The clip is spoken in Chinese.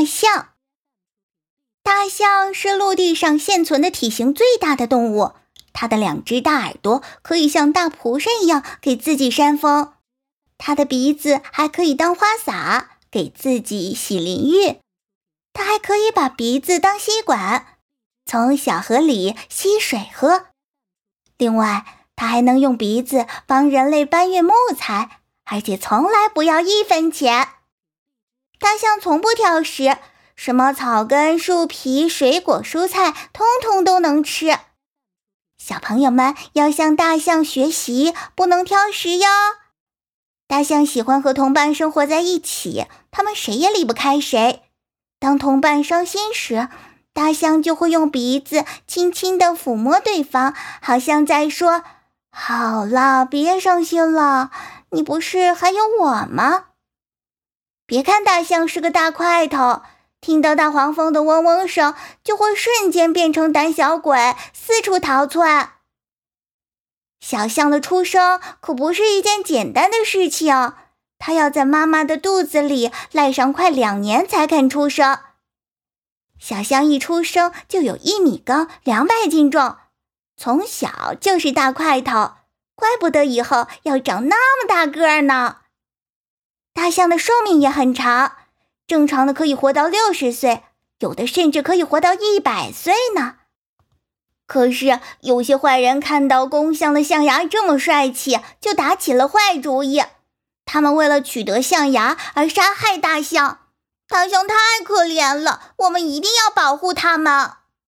大象。大象是陆地上现存的体型最大的动物，它的两只大耳朵可以像大蒲扇一样给自己扇风，它的鼻子还可以当花洒给自己洗淋浴，它还可以把鼻子当吸管，从小河里吸水喝。另外，它还能用鼻子帮人类搬运木材，而且从来不要一分钱。大象从不挑食，什么草根、树皮、水果、蔬菜，通通都能吃。小朋友们要向大象学习，不能挑食哟。大象喜欢和同伴生活在一起，他们谁也离不开谁。当同伴伤心时，大象就会用鼻子轻轻地抚摸对方，好像在说：“好了，别伤心了，你不是还有我吗？”别看大象是个大块头，听到大黄蜂的嗡嗡声，就会瞬间变成胆小鬼，四处逃窜。小象的出生可不是一件简单的事情，它要在妈妈的肚子里赖上快两年才肯出生。小象一出生就有一米高，两百斤重，从小就是大块头，怪不得以后要长那么大个儿呢。大象的寿命也很长，正常的可以活到六十岁，有的甚至可以活到一百岁呢。可是有些坏人看到公象的象牙这么帅气，就打起了坏主意。他们为了取得象牙而杀害大象，大象太可怜了，我们一定要保护它们。